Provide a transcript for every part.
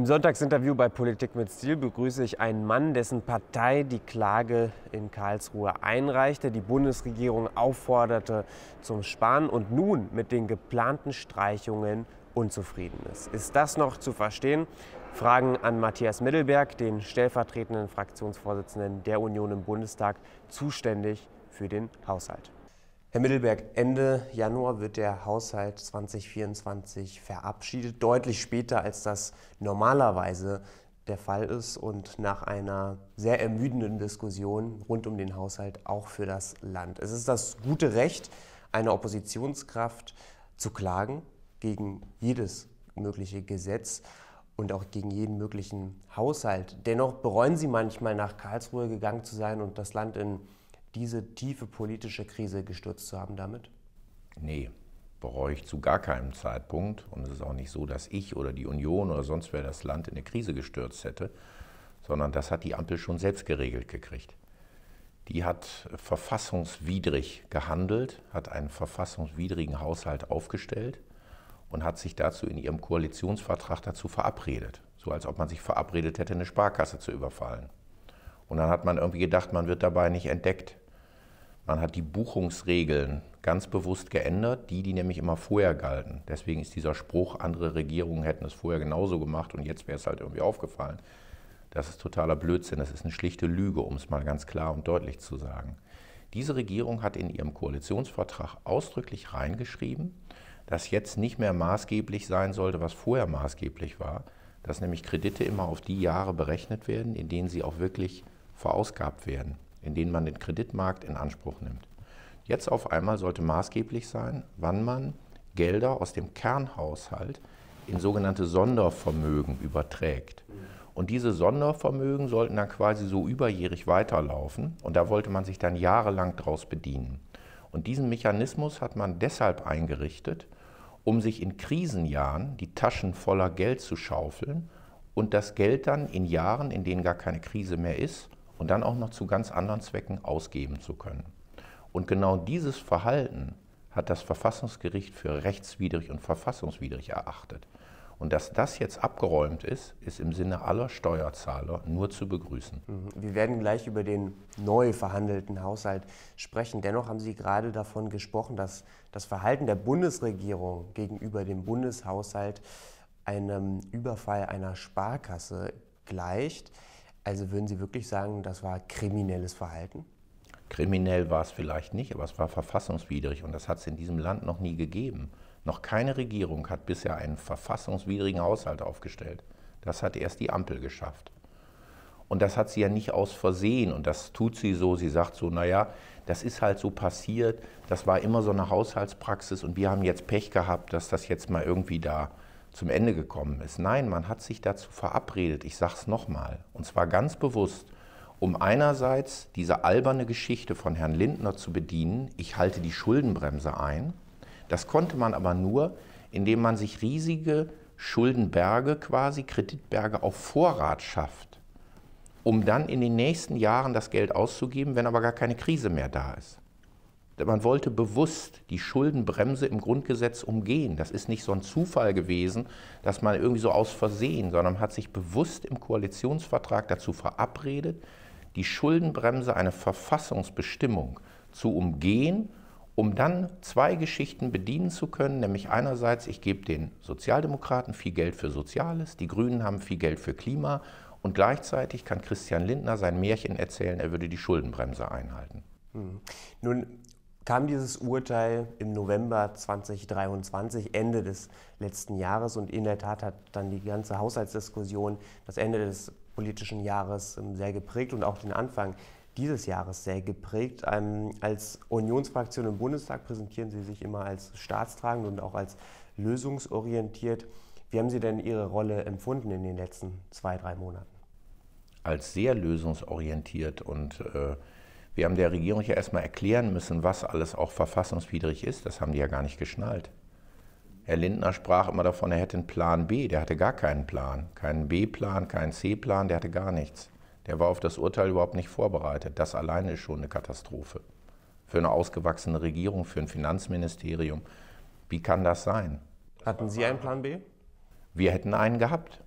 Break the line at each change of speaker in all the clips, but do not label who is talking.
Im Sonntagsinterview bei Politik mit Stil begrüße ich einen Mann, dessen Partei die Klage in Karlsruhe einreichte, die Bundesregierung aufforderte zum Sparen und nun mit den geplanten Streichungen unzufrieden ist. Ist das noch zu verstehen? Fragen an Matthias Mittelberg, den stellvertretenden Fraktionsvorsitzenden der Union im Bundestag, zuständig für den Haushalt. Herr Mittelberg, Ende Januar wird der Haushalt 2024 verabschiedet, deutlich später als das normalerweise der Fall ist und nach einer sehr ermüdenden Diskussion rund um den Haushalt auch für das Land. Es ist das gute Recht einer Oppositionskraft zu klagen gegen jedes mögliche Gesetz und auch gegen jeden möglichen Haushalt. Dennoch bereuen Sie manchmal nach Karlsruhe gegangen zu sein und das Land in diese tiefe politische Krise gestürzt zu haben damit?
Nee, bereue ich zu gar keinem Zeitpunkt. Und es ist auch nicht so, dass ich oder die Union oder sonst wer das Land in eine Krise gestürzt hätte, sondern das hat die Ampel schon selbst geregelt gekriegt. Die hat verfassungswidrig gehandelt, hat einen verfassungswidrigen Haushalt aufgestellt und hat sich dazu in ihrem Koalitionsvertrag dazu verabredet. So als ob man sich verabredet hätte, eine Sparkasse zu überfallen. Und dann hat man irgendwie gedacht, man wird dabei nicht entdeckt. Man hat die Buchungsregeln ganz bewusst geändert, die, die nämlich immer vorher galten. Deswegen ist dieser Spruch, andere Regierungen hätten es vorher genauso gemacht und jetzt wäre es halt irgendwie aufgefallen. Das ist totaler Blödsinn, das ist eine schlichte Lüge, um es mal ganz klar und deutlich zu sagen. Diese Regierung hat in ihrem Koalitionsvertrag ausdrücklich reingeschrieben, dass jetzt nicht mehr maßgeblich sein sollte, was vorher maßgeblich war, dass nämlich Kredite immer auf die Jahre berechnet werden, in denen sie auch wirklich verausgabt werden, in denen man den Kreditmarkt in Anspruch nimmt. Jetzt auf einmal sollte maßgeblich sein, wann man Gelder aus dem Kernhaushalt in sogenannte Sondervermögen überträgt. Und diese Sondervermögen sollten dann quasi so überjährig weiterlaufen und da wollte man sich dann jahrelang daraus bedienen. Und diesen Mechanismus hat man deshalb eingerichtet, um sich in Krisenjahren die Taschen voller Geld zu schaufeln und das Geld dann in Jahren, in denen gar keine Krise mehr ist, und dann auch noch zu ganz anderen Zwecken ausgeben zu können. Und genau dieses Verhalten hat das Verfassungsgericht für rechtswidrig und verfassungswidrig erachtet. Und dass das jetzt abgeräumt ist, ist im Sinne aller Steuerzahler nur zu begrüßen.
Mhm. Wir werden gleich über den neu verhandelten Haushalt sprechen. Dennoch haben Sie gerade davon gesprochen, dass das Verhalten der Bundesregierung gegenüber dem Bundeshaushalt einem Überfall einer Sparkasse gleicht. Also würden Sie wirklich sagen, das war kriminelles Verhalten?
Kriminell war es vielleicht nicht, aber es war verfassungswidrig und das hat es in diesem Land noch nie gegeben. Noch keine Regierung hat bisher einen verfassungswidrigen Haushalt aufgestellt. Das hat erst die Ampel geschafft. Und das hat sie ja nicht aus Versehen und das tut sie so. Sie sagt so, naja, das ist halt so passiert, das war immer so eine Haushaltspraxis und wir haben jetzt Pech gehabt, dass das jetzt mal irgendwie da zum Ende gekommen ist. Nein, man hat sich dazu verabredet, ich sage es nochmal, und zwar ganz bewusst, um einerseits diese alberne Geschichte von Herrn Lindner zu bedienen, ich halte die Schuldenbremse ein. Das konnte man aber nur, indem man sich riesige Schuldenberge quasi, Kreditberge auf Vorrat schafft, um dann in den nächsten Jahren das Geld auszugeben, wenn aber gar keine Krise mehr da ist. Man wollte bewusst die Schuldenbremse im Grundgesetz umgehen. Das ist nicht so ein Zufall gewesen, dass man irgendwie so aus Versehen, sondern man hat sich bewusst im Koalitionsvertrag dazu verabredet, die Schuldenbremse, eine Verfassungsbestimmung, zu umgehen, um dann zwei Geschichten bedienen zu können, nämlich einerseits, ich gebe den Sozialdemokraten viel Geld für Soziales, die Grünen haben viel Geld für Klima und gleichzeitig kann Christian Lindner sein Märchen erzählen, er würde die Schuldenbremse einhalten.
Hm. Nun kam dieses Urteil im November 2023, Ende des letzten Jahres. Und in der Tat hat dann die ganze Haushaltsdiskussion das Ende des politischen Jahres ähm, sehr geprägt und auch den Anfang dieses Jahres sehr geprägt. Ähm, als Unionsfraktion im Bundestag präsentieren Sie sich immer als staatstragend und auch als lösungsorientiert. Wie haben Sie denn Ihre Rolle empfunden in den letzten zwei, drei Monaten?
Als sehr lösungsorientiert und äh wir haben der Regierung ja erstmal erklären müssen, was alles auch verfassungswidrig ist. Das haben die ja gar nicht geschnallt. Herr Lindner sprach immer davon, er hätte einen Plan B. Der hatte gar keinen Plan. Keinen B-Plan, keinen C-Plan, der hatte gar nichts. Der war auf das Urteil überhaupt nicht vorbereitet. Das alleine ist schon eine Katastrophe. Für eine ausgewachsene Regierung, für ein Finanzministerium. Wie kann das sein?
Hatten Sie einen Plan B?
Wir hätten einen gehabt.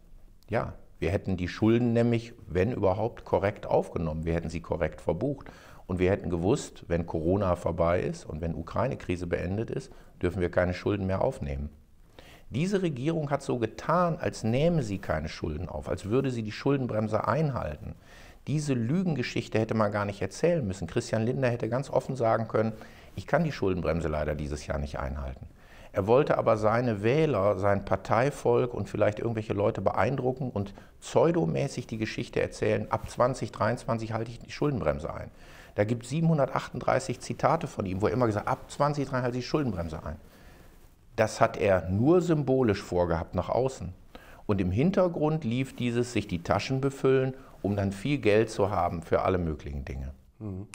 Ja, wir hätten die Schulden nämlich, wenn überhaupt, korrekt aufgenommen. Wir hätten sie korrekt verbucht. Und wir hätten gewusst, wenn Corona vorbei ist und wenn Ukraine-Krise beendet ist, dürfen wir keine Schulden mehr aufnehmen. Diese Regierung hat so getan, als nähme sie keine Schulden auf, als würde sie die Schuldenbremse einhalten. Diese Lügengeschichte hätte man gar nicht erzählen müssen. Christian Lindner hätte ganz offen sagen können, ich kann die Schuldenbremse leider dieses Jahr nicht einhalten. Er wollte aber seine Wähler, sein Parteivolk und vielleicht irgendwelche Leute beeindrucken und pseudomäßig die Geschichte erzählen, ab 2023 halte ich die Schuldenbremse ein. Da gibt es 738 Zitate von ihm, wo er immer gesagt hat, ab 2023 halte ich Schuldenbremse ein. Das hat er nur symbolisch vorgehabt nach außen. Und im Hintergrund lief dieses sich die Taschen befüllen, um dann viel Geld zu haben für alle möglichen Dinge. Mhm.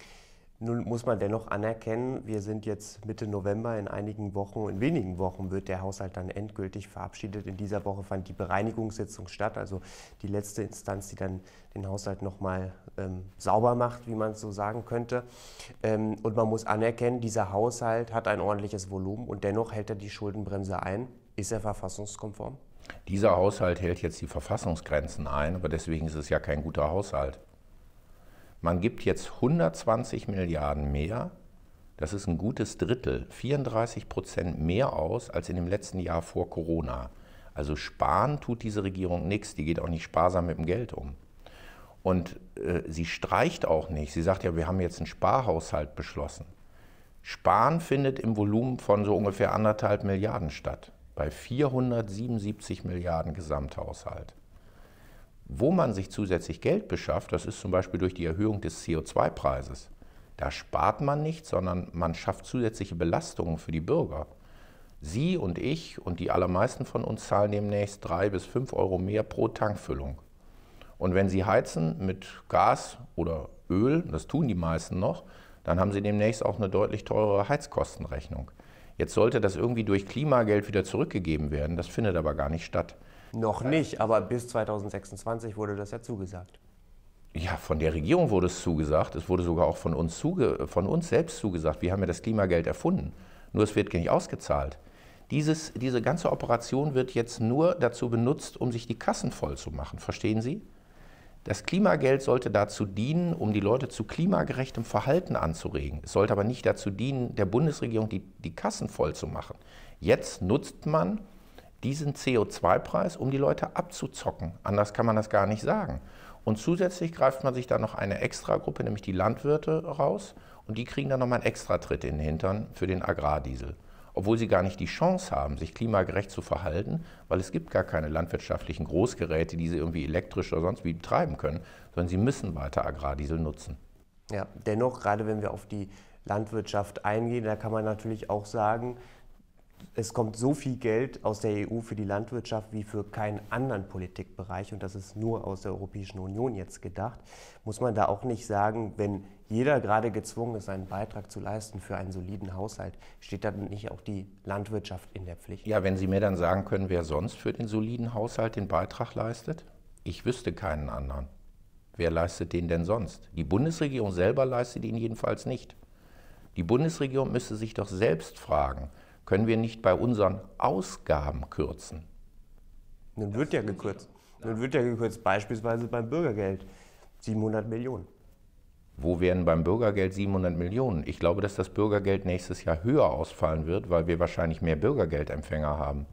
Nun muss man dennoch anerkennen, wir sind jetzt Mitte November, in einigen Wochen, in wenigen Wochen wird der Haushalt dann endgültig verabschiedet. In dieser Woche fand die Bereinigungssitzung statt, also die letzte Instanz, die dann den Haushalt nochmal ähm, sauber macht, wie man es so sagen könnte. Ähm, und man muss anerkennen, dieser Haushalt hat ein ordentliches Volumen und dennoch hält er die Schuldenbremse ein. Ist er verfassungskonform?
Dieser Haushalt hält jetzt die Verfassungsgrenzen ein, aber deswegen ist es ja kein guter Haushalt. Man gibt jetzt 120 Milliarden mehr, das ist ein gutes Drittel, 34 Prozent mehr aus als in dem letzten Jahr vor Corona. Also sparen tut diese Regierung nichts, die geht auch nicht sparsam mit dem Geld um. Und äh, sie streicht auch nicht. Sie sagt ja, wir haben jetzt einen Sparhaushalt beschlossen. Sparen findet im Volumen von so ungefähr anderthalb Milliarden statt, bei 477 Milliarden Gesamthaushalt. Wo man sich zusätzlich Geld beschafft, das ist zum Beispiel durch die Erhöhung des CO2-Preises. Da spart man nicht, sondern man schafft zusätzliche Belastungen für die Bürger. Sie und ich und die allermeisten von uns zahlen demnächst drei bis fünf Euro mehr pro Tankfüllung. Und wenn Sie heizen mit Gas oder Öl, das tun die meisten noch, dann haben Sie demnächst auch eine deutlich teurere Heizkostenrechnung. Jetzt sollte das irgendwie durch Klimageld wieder zurückgegeben werden, das findet aber gar nicht statt.
Noch nicht, aber bis 2026 wurde das ja zugesagt.
Ja, von der Regierung wurde es zugesagt. Es wurde sogar auch von uns, zuge von uns selbst zugesagt. Wir haben ja das Klimageld erfunden. Nur es wird nicht ausgezahlt. Dieses, diese ganze Operation wird jetzt nur dazu benutzt, um sich die Kassen voll zu machen. Verstehen Sie? Das Klimageld sollte dazu dienen, um die Leute zu klimagerechtem Verhalten anzuregen. Es sollte aber nicht dazu dienen, der Bundesregierung die, die Kassen voll zu machen. Jetzt nutzt man diesen CO2-Preis, um die Leute abzuzocken. Anders kann man das gar nicht sagen. Und zusätzlich greift man sich da noch eine Extragruppe, nämlich die Landwirte, raus. Und die kriegen dann nochmal einen Extratritt in den Hintern für den Agrardiesel. Obwohl sie gar nicht die Chance haben, sich klimagerecht zu verhalten, weil es gibt gar keine landwirtschaftlichen Großgeräte, die sie irgendwie elektrisch oder sonst wie betreiben können, sondern sie müssen weiter Agrardiesel nutzen.
Ja, dennoch, gerade wenn wir auf die Landwirtschaft eingehen, da kann man natürlich auch sagen, es kommt so viel Geld aus der EU für die Landwirtschaft wie für keinen anderen Politikbereich und das ist nur aus der Europäischen Union jetzt gedacht. Muss man da auch nicht sagen, wenn jeder gerade gezwungen ist, einen Beitrag zu leisten für einen soliden Haushalt, steht dann nicht auch die Landwirtschaft in der Pflicht?
Ja, wenn Sie mir dann sagen können, wer sonst für den soliden Haushalt den Beitrag leistet? Ich wüsste keinen anderen. Wer leistet den denn sonst? Die Bundesregierung selber leistet ihn jedenfalls nicht. Die Bundesregierung müsste sich doch selbst fragen, können wir nicht bei unseren Ausgaben kürzen?
Nun wird ja gekürzt. Nun wird ja gekürzt, beispielsweise beim Bürgergeld 700 Millionen.
Wo werden beim Bürgergeld 700 Millionen? Ich glaube, dass das Bürgergeld nächstes Jahr höher ausfallen wird, weil wir wahrscheinlich mehr Bürgergeldempfänger haben.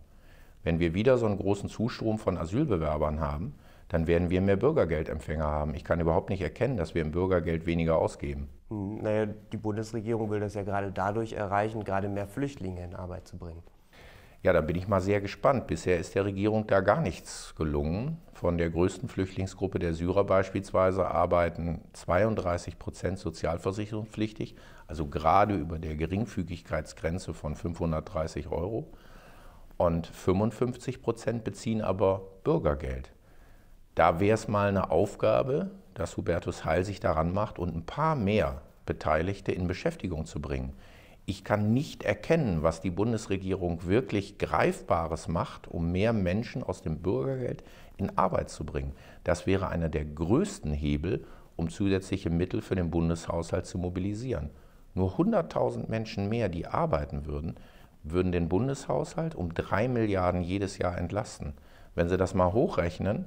Wenn wir wieder so einen großen Zustrom von Asylbewerbern haben, dann werden wir mehr Bürgergeldempfänger haben. Ich kann überhaupt nicht erkennen, dass wir im Bürgergeld weniger ausgeben.
Naja, die Bundesregierung will das ja gerade dadurch erreichen, gerade mehr Flüchtlinge in Arbeit zu bringen.
Ja, da bin ich mal sehr gespannt. Bisher ist der Regierung da gar nichts gelungen. Von der größten Flüchtlingsgruppe der Syrer beispielsweise arbeiten 32 Prozent sozialversicherungspflichtig, also gerade über der Geringfügigkeitsgrenze von 530 Euro. Und 55 Prozent beziehen aber Bürgergeld. Da wäre es mal eine Aufgabe, dass Hubertus Heil sich daran macht und ein paar mehr Beteiligte in Beschäftigung zu bringen. Ich kann nicht erkennen, was die Bundesregierung wirklich Greifbares macht, um mehr Menschen aus dem Bürgergeld in Arbeit zu bringen. Das wäre einer der größten Hebel, um zusätzliche Mittel für den Bundeshaushalt zu mobilisieren. Nur 100.000 Menschen mehr, die arbeiten würden, würden den Bundeshaushalt um drei Milliarden jedes Jahr entlasten. Wenn Sie das mal hochrechnen,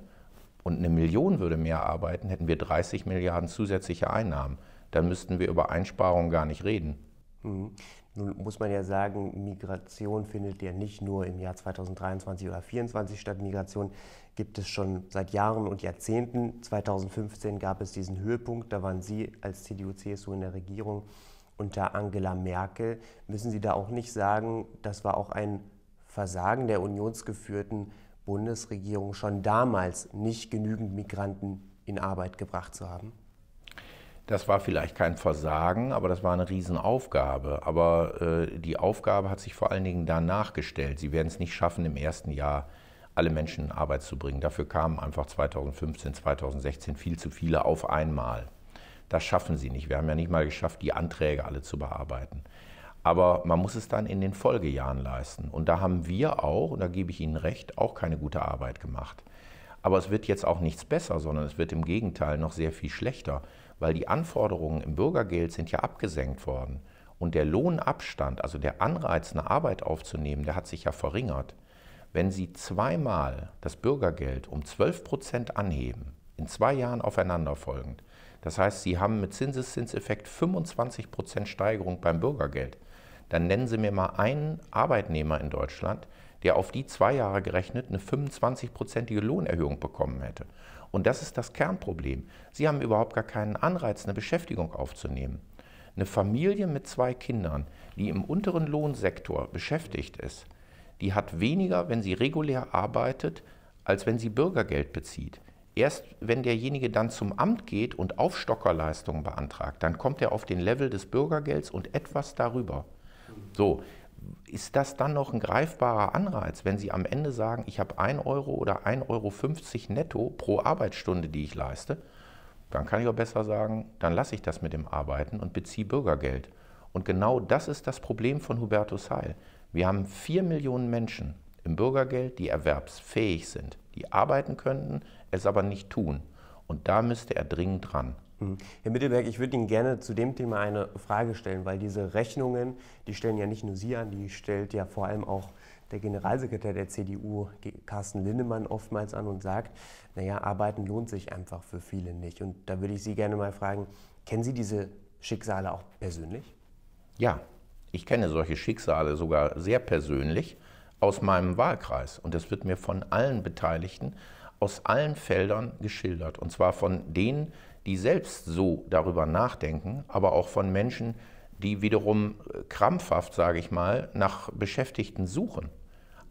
und eine Million würde mehr arbeiten, hätten wir 30 Milliarden zusätzliche Einnahmen. Dann müssten wir über Einsparungen gar nicht reden.
Mhm. Nun muss man ja sagen, Migration findet ja nicht nur im Jahr 2023 oder 2024 statt. Migration gibt es schon seit Jahren und Jahrzehnten. 2015 gab es diesen Höhepunkt, da waren Sie als CDU-CSU in der Regierung unter Angela Merkel. Müssen Sie da auch nicht sagen, das war auch ein Versagen der unionsgeführten Bundesregierung, schon damals nicht genügend Migranten in Arbeit gebracht zu haben?
Das war vielleicht kein Versagen, aber das war eine Riesenaufgabe. Aber äh, die Aufgabe hat sich vor allen Dingen danach gestellt. Sie werden es nicht schaffen, im ersten Jahr alle Menschen in Arbeit zu bringen. Dafür kamen einfach 2015, 2016 viel zu viele auf einmal. Das schaffen sie nicht. Wir haben ja nicht mal geschafft, die Anträge alle zu bearbeiten. Aber man muss es dann in den Folgejahren leisten. Und da haben wir auch, und da gebe ich Ihnen recht, auch keine gute Arbeit gemacht. Aber es wird jetzt auch nichts besser, sondern es wird im Gegenteil noch sehr viel schlechter weil die Anforderungen im Bürgergeld sind ja abgesenkt worden. Und der Lohnabstand, also der Anreiz, eine Arbeit aufzunehmen, der hat sich ja verringert. Wenn Sie zweimal das Bürgergeld um 12 Prozent anheben, in zwei Jahren aufeinanderfolgend, das heißt, Sie haben mit Zinseszinseffekt 25 Prozent Steigerung beim Bürgergeld, dann nennen Sie mir mal einen Arbeitnehmer in Deutschland, der auf die zwei Jahre gerechnet eine 25-prozentige Lohnerhöhung bekommen hätte. Und das ist das Kernproblem. Sie haben überhaupt gar keinen Anreiz, eine Beschäftigung aufzunehmen. Eine Familie mit zwei Kindern, die im unteren Lohnsektor beschäftigt ist, die hat weniger, wenn sie regulär arbeitet, als wenn sie Bürgergeld bezieht. Erst wenn derjenige dann zum Amt geht und Aufstockerleistungen beantragt, dann kommt er auf den Level des Bürgergelds und etwas darüber. So, ist das dann noch ein greifbarer Anreiz, wenn Sie am Ende sagen, ich habe 1 Euro oder 1,50 Euro netto pro Arbeitsstunde, die ich leiste? Dann kann ich auch besser sagen, dann lasse ich das mit dem Arbeiten und beziehe Bürgergeld. Und genau das ist das Problem von Hubertus Heil. Wir haben 4 Millionen Menschen im Bürgergeld, die erwerbsfähig sind, die arbeiten könnten, es aber nicht tun. Und da müsste er dringend dran.
Mhm. Herr Mittelberg, ich würde Ihnen gerne zu dem Thema eine Frage stellen, weil diese Rechnungen, die stellen ja nicht nur Sie an, die stellt ja vor allem auch der Generalsekretär der CDU, Carsten Linnemann, oftmals an und sagt, naja, arbeiten lohnt sich einfach für viele nicht. Und da würde ich Sie gerne mal fragen, kennen Sie diese Schicksale auch persönlich?
Ja, ich kenne solche Schicksale sogar sehr persönlich aus meinem Wahlkreis. Und das wird mir von allen Beteiligten aus allen Feldern geschildert. Und zwar von denen, die selbst so darüber nachdenken, aber auch von Menschen, die wiederum äh, krampfhaft, sage ich mal, nach Beschäftigten suchen.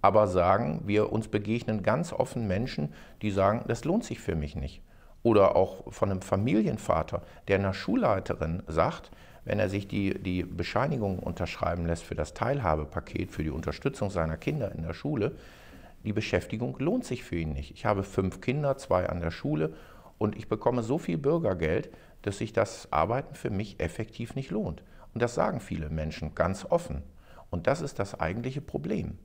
Aber sagen, wir uns begegnen ganz offen Menschen, die sagen, das lohnt sich für mich nicht. Oder auch von einem Familienvater, der einer Schulleiterin sagt, wenn er sich die, die Bescheinigung unterschreiben lässt für das Teilhabepaket, für die Unterstützung seiner Kinder in der Schule, die Beschäftigung lohnt sich für ihn nicht. Ich habe fünf Kinder, zwei an der Schule und ich bekomme so viel Bürgergeld, dass sich das Arbeiten für mich effektiv nicht lohnt. Und das sagen viele Menschen ganz offen. Und das ist das eigentliche Problem.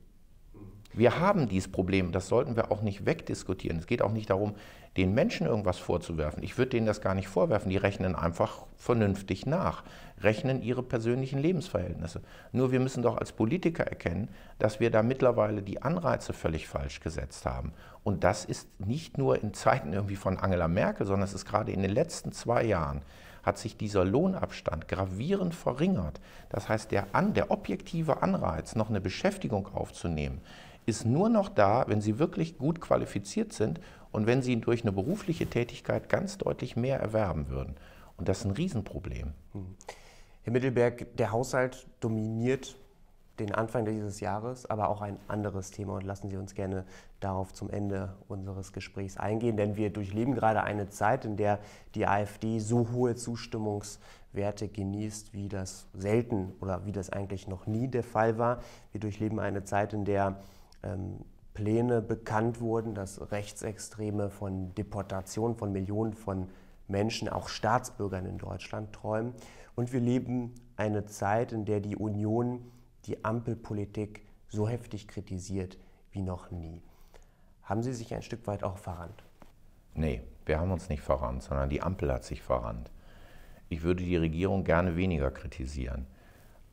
Wir haben dieses Problem, das sollten wir auch nicht wegdiskutieren. Es geht auch nicht darum, den Menschen irgendwas vorzuwerfen. Ich würde denen das gar nicht vorwerfen. Die rechnen einfach vernünftig nach, rechnen ihre persönlichen Lebensverhältnisse. Nur wir müssen doch als Politiker erkennen, dass wir da mittlerweile die Anreize völlig falsch gesetzt haben. Und das ist nicht nur in Zeiten irgendwie von Angela Merkel, sondern es ist gerade in den letzten zwei Jahren hat sich dieser Lohnabstand gravierend verringert. Das heißt, der, an, der objektive Anreiz, noch eine Beschäftigung aufzunehmen, ist nur noch da, wenn Sie wirklich gut qualifiziert sind und wenn Sie durch eine berufliche Tätigkeit ganz deutlich mehr erwerben würden. Und das ist ein Riesenproblem. Hm.
Herr Mittelberg, der Haushalt dominiert den Anfang dieses Jahres, aber auch ein anderes Thema und lassen Sie uns gerne darauf zum Ende unseres Gesprächs eingehen, denn wir durchleben gerade eine Zeit, in der die AfD so hohe Zustimmungswerte genießt, wie das selten oder wie das eigentlich noch nie der Fall war. Wir durchleben eine Zeit, in der Pläne bekannt wurden, dass Rechtsextreme von Deportation von Millionen von Menschen, auch Staatsbürgern in Deutschland träumen. Und wir leben eine Zeit, in der die Union die Ampelpolitik so heftig kritisiert wie noch nie. Haben Sie sich ein Stück weit auch verrannt?
Nee, wir haben uns nicht verrannt, sondern die Ampel hat sich verrannt. Ich würde die Regierung gerne weniger kritisieren.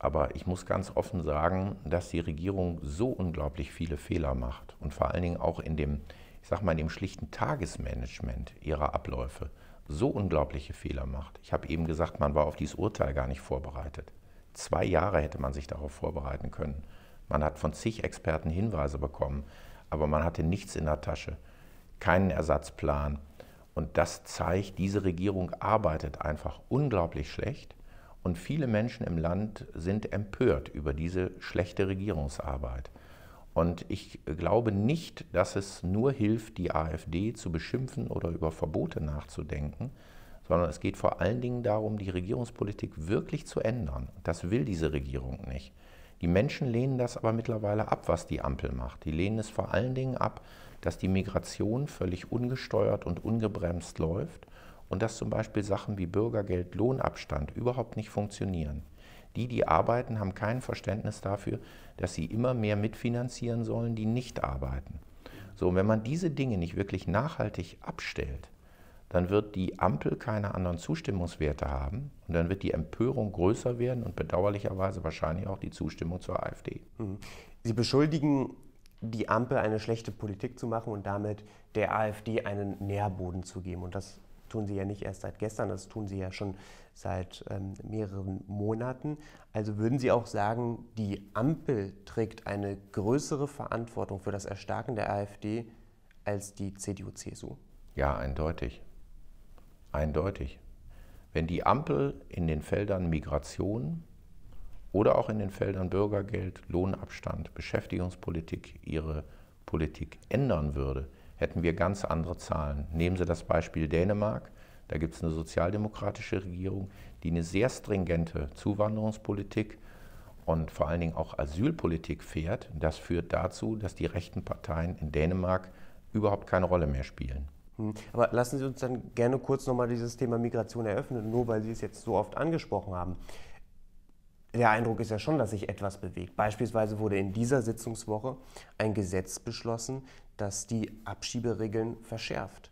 Aber ich muss ganz offen sagen, dass die Regierung so unglaublich viele Fehler macht und vor allen Dingen auch in dem, ich sage mal, in dem schlichten Tagesmanagement ihrer Abläufe so unglaubliche Fehler macht. Ich habe eben gesagt, man war auf dieses Urteil gar nicht vorbereitet. Zwei Jahre hätte man sich darauf vorbereiten können. Man hat von zig Experten Hinweise bekommen, aber man hatte nichts in der Tasche, keinen Ersatzplan. Und das zeigt, diese Regierung arbeitet einfach unglaublich schlecht. Und viele Menschen im Land sind empört über diese schlechte Regierungsarbeit. Und ich glaube nicht, dass es nur hilft, die AfD zu beschimpfen oder über Verbote nachzudenken, sondern es geht vor allen Dingen darum, die Regierungspolitik wirklich zu ändern. Das will diese Regierung nicht. Die Menschen lehnen das aber mittlerweile ab, was die Ampel macht. Die lehnen es vor allen Dingen ab, dass die Migration völlig ungesteuert und ungebremst läuft und dass zum Beispiel Sachen wie Bürgergeld, Lohnabstand überhaupt nicht funktionieren. Die, die arbeiten, haben kein Verständnis dafür, dass sie immer mehr mitfinanzieren sollen, die nicht arbeiten. So, und wenn man diese Dinge nicht wirklich nachhaltig abstellt, dann wird die Ampel keine anderen Zustimmungswerte haben und dann wird die Empörung größer werden und bedauerlicherweise wahrscheinlich auch die Zustimmung zur AfD.
Mhm. Sie beschuldigen die Ampel eine schlechte Politik zu machen und damit der AfD einen Nährboden zu geben. Und das tun sie ja nicht erst seit gestern, das tun sie ja schon seit ähm, mehreren Monaten. Also würden Sie auch sagen, die Ampel trägt eine größere Verantwortung für das Erstarken der AfD als die CDU-CSU?
Ja, eindeutig. Eindeutig. Wenn die Ampel in den Feldern Migration oder auch in den Feldern Bürgergeld, Lohnabstand, Beschäftigungspolitik ihre Politik ändern würde, hätten wir ganz andere Zahlen. Nehmen Sie das Beispiel Dänemark. Da gibt es eine sozialdemokratische Regierung, die eine sehr stringente Zuwanderungspolitik und vor allen Dingen auch Asylpolitik fährt. Das führt dazu, dass die rechten Parteien in Dänemark überhaupt keine Rolle mehr spielen.
Hm. Aber lassen Sie uns dann gerne kurz nochmal dieses Thema Migration eröffnen, nur weil Sie es jetzt so oft angesprochen haben. Der Eindruck ist ja schon, dass sich etwas bewegt. Beispielsweise wurde in dieser Sitzungswoche ein Gesetz beschlossen, das die Abschieberegeln verschärft.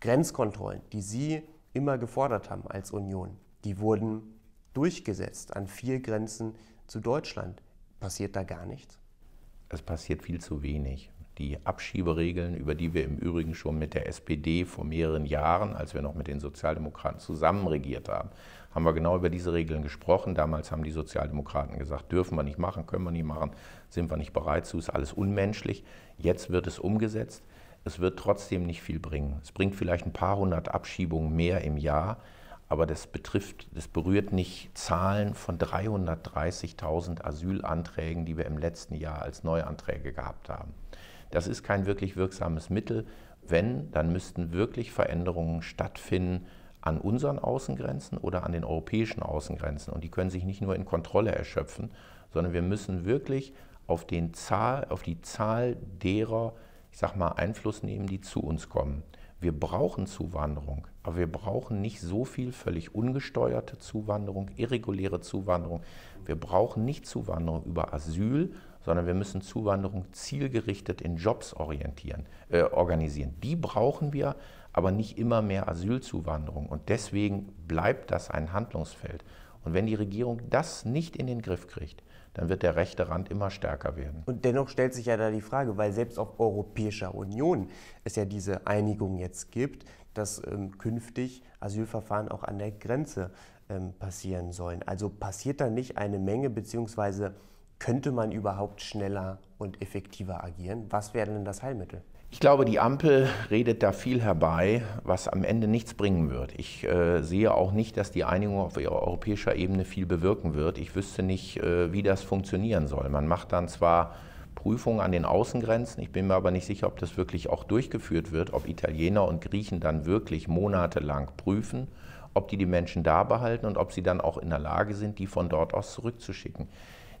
Grenzkontrollen, die Sie immer gefordert haben als Union, die wurden durchgesetzt an vier Grenzen zu Deutschland. Passiert da gar nichts?
Es passiert viel zu wenig die Abschieberegeln, über die wir im Übrigen schon mit der SPD vor mehreren Jahren, als wir noch mit den Sozialdemokraten zusammen regiert haben, haben wir genau über diese Regeln gesprochen. Damals haben die Sozialdemokraten gesagt, dürfen wir nicht machen, können wir nicht machen, sind wir nicht bereit zu, ist alles unmenschlich. Jetzt wird es umgesetzt. Es wird trotzdem nicht viel bringen. Es bringt vielleicht ein paar hundert Abschiebungen mehr im Jahr, aber das betrifft, das berührt nicht Zahlen von 330.000 Asylanträgen, die wir im letzten Jahr als Neuanträge gehabt haben. Das ist kein wirklich wirksames Mittel. Wenn, dann müssten wirklich Veränderungen stattfinden an unseren Außengrenzen oder an den europäischen Außengrenzen. Und die können sich nicht nur in Kontrolle erschöpfen, sondern wir müssen wirklich auf, den Zahl, auf die Zahl derer, ich sag mal, Einfluss nehmen, die zu uns kommen. Wir brauchen Zuwanderung, aber wir brauchen nicht so viel völlig ungesteuerte Zuwanderung, irreguläre Zuwanderung. Wir brauchen nicht Zuwanderung über Asyl, sondern wir müssen Zuwanderung zielgerichtet in Jobs orientieren, äh, organisieren. Die brauchen wir, aber nicht immer mehr Asylzuwanderung. Und deswegen bleibt das ein Handlungsfeld. Und wenn die Regierung das nicht in den Griff kriegt, dann wird der rechte Rand immer stärker werden.
Und dennoch stellt sich ja da die Frage, weil selbst auf europäischer Union es ja diese Einigung jetzt gibt, dass ähm, künftig Asylverfahren auch an der Grenze ähm, passieren sollen. Also passiert da nicht eine Menge, beziehungsweise könnte man überhaupt schneller und effektiver agieren? Was wäre denn das Heilmittel?
Ich glaube, die Ampel redet da viel herbei, was am Ende nichts bringen wird. Ich äh, sehe auch nicht, dass die Einigung auf europäischer Ebene viel bewirken wird. Ich wüsste nicht, äh, wie das funktionieren soll. Man macht dann zwar Prüfungen an den Außengrenzen, ich bin mir aber nicht sicher, ob das wirklich auch durchgeführt wird, ob Italiener und Griechen dann wirklich monatelang prüfen, ob die die Menschen da behalten und ob sie dann auch in der Lage sind, die von dort aus zurückzuschicken.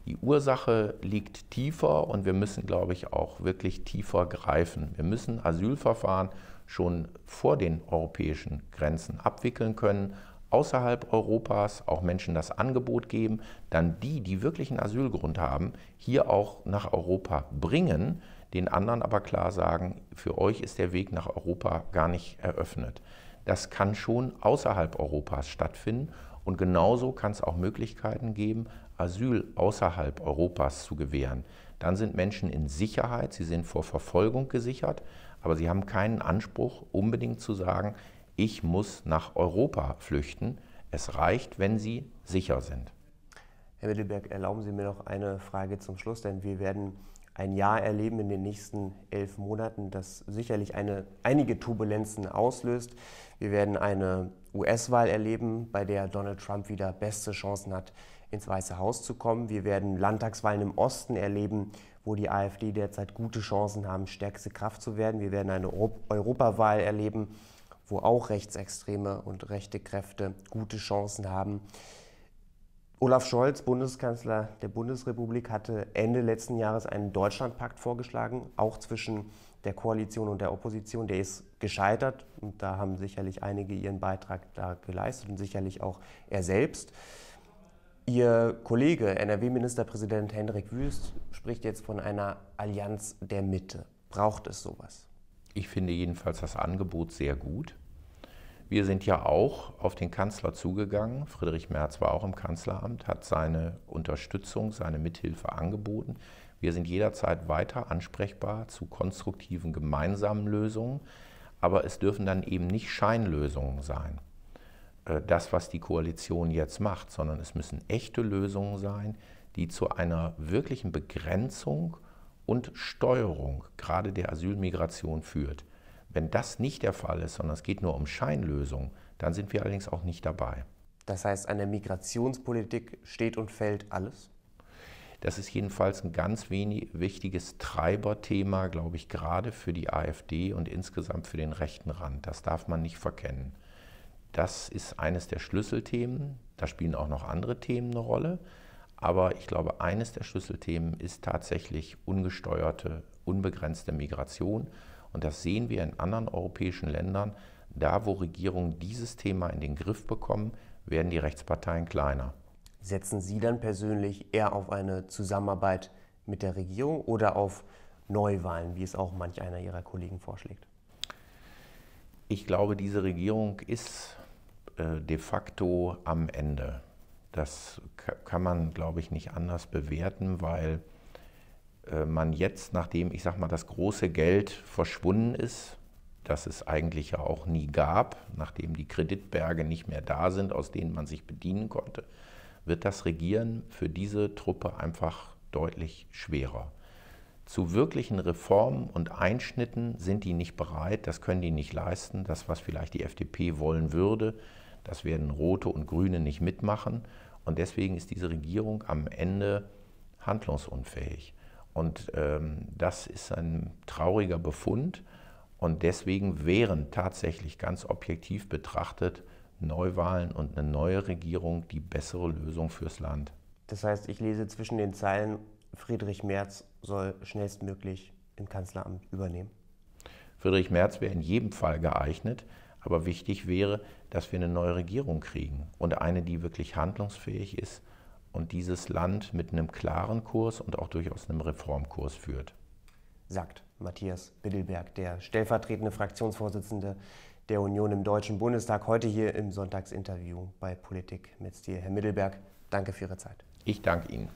Die Ursache liegt tiefer und wir müssen, glaube ich, auch wirklich tiefer greifen. Wir müssen Asylverfahren schon vor den europäischen Grenzen abwickeln können, außerhalb Europas auch Menschen das Angebot geben, dann die, die wirklich einen Asylgrund haben, hier auch nach Europa bringen, den anderen aber klar sagen, für euch ist der Weg nach Europa gar nicht eröffnet. Das kann schon außerhalb Europas stattfinden und genauso kann es auch Möglichkeiten geben, Asyl außerhalb Europas zu gewähren. Dann sind Menschen in Sicherheit, sie sind vor Verfolgung gesichert, Aber sie haben keinen Anspruch, unbedingt zu sagen, ich muss nach Europa flüchten. Es reicht, wenn sie sicher sind.
Herr Mittelberg, erlauben Sie mir noch eine Frage zum Schluss, denn wir werden ein Jahr erleben in den nächsten elf Monaten, das sicherlich eine, einige Turbulenzen auslöst. Wir werden eine US-Wahl erleben, bei der Donald Trump wieder beste Chancen hat, ins Weiße Haus zu kommen. Wir werden Landtagswahlen im Osten erleben, wo die AfD derzeit gute Chancen haben, stärkste Kraft zu werden. Wir werden eine Europawahl erleben, wo auch rechtsextreme und rechte Kräfte gute Chancen haben. Olaf Scholz, Bundeskanzler der Bundesrepublik, hatte Ende letzten Jahres einen Deutschlandpakt vorgeschlagen, auch zwischen der Koalition und der Opposition. Der ist gescheitert und da haben sicherlich einige ihren Beitrag da geleistet und sicherlich auch er selbst. Ihr Kollege, NRW-Ministerpräsident Hendrik Wüst, spricht jetzt von einer Allianz der Mitte. Braucht es sowas?
Ich finde jedenfalls das Angebot sehr gut. Wir sind ja auch auf den Kanzler zugegangen. Friedrich Merz war auch im Kanzleramt, hat seine Unterstützung, seine Mithilfe angeboten. Wir sind jederzeit weiter ansprechbar zu konstruktiven gemeinsamen Lösungen, aber es dürfen dann eben nicht Scheinlösungen sein, das, was die Koalition jetzt macht, sondern es müssen echte Lösungen sein, die zu einer wirklichen Begrenzung und Steuerung gerade der Asylmigration führt. Wenn das nicht der Fall ist, sondern es geht nur um Scheinlösungen, dann sind wir allerdings auch nicht dabei.
Das heißt, an der Migrationspolitik steht und fällt alles?
Das ist jedenfalls ein ganz wenig wichtiges Treiberthema, glaube ich, gerade für die AfD und insgesamt für den rechten Rand. Das darf man nicht verkennen. Das ist eines der Schlüsselthemen. Da spielen auch noch andere Themen eine Rolle. Aber ich glaube, eines der Schlüsselthemen ist tatsächlich ungesteuerte, unbegrenzte Migration. Und das sehen wir in anderen europäischen Ländern. Da, wo Regierungen dieses Thema in den Griff bekommen, werden die Rechtsparteien kleiner.
Setzen Sie dann persönlich eher auf eine Zusammenarbeit mit der Regierung oder auf Neuwahlen, wie es auch manch einer Ihrer Kollegen vorschlägt?
Ich glaube, diese Regierung ist äh, de facto am Ende. Das kann man, glaube ich, nicht anders bewerten, weil äh, man jetzt, nachdem ich sage mal das große Geld verschwunden ist, das es eigentlich ja auch nie gab, nachdem die Kreditberge nicht mehr da sind, aus denen man sich bedienen konnte, wird das Regieren für diese Truppe einfach deutlich schwerer. Zu wirklichen Reformen und Einschnitten sind die nicht bereit, das können die nicht leisten. Das, was vielleicht die FDP wollen würde, das werden Rote und Grüne nicht mitmachen. Und deswegen ist diese Regierung am Ende handlungsunfähig. Und ähm, das ist ein trauriger Befund. Und deswegen wären tatsächlich ganz objektiv betrachtet Neuwahlen und eine neue Regierung die bessere Lösung fürs Land.
Das heißt, ich lese zwischen den Zeilen, Friedrich Merz soll schnellstmöglich im Kanzleramt übernehmen.
Friedrich Merz wäre in jedem Fall geeignet, aber wichtig wäre, dass wir eine neue Regierung kriegen und eine, die wirklich handlungsfähig ist und dieses Land mit einem klaren Kurs und auch durchaus einem Reformkurs führt.
Sagt Matthias Biddelberg, der stellvertretende Fraktionsvorsitzende der Union im Deutschen Bundestag, heute hier im Sonntagsinterview bei Politik mit Stil. Herr Mittelberg, danke für Ihre Zeit.
Ich danke Ihnen.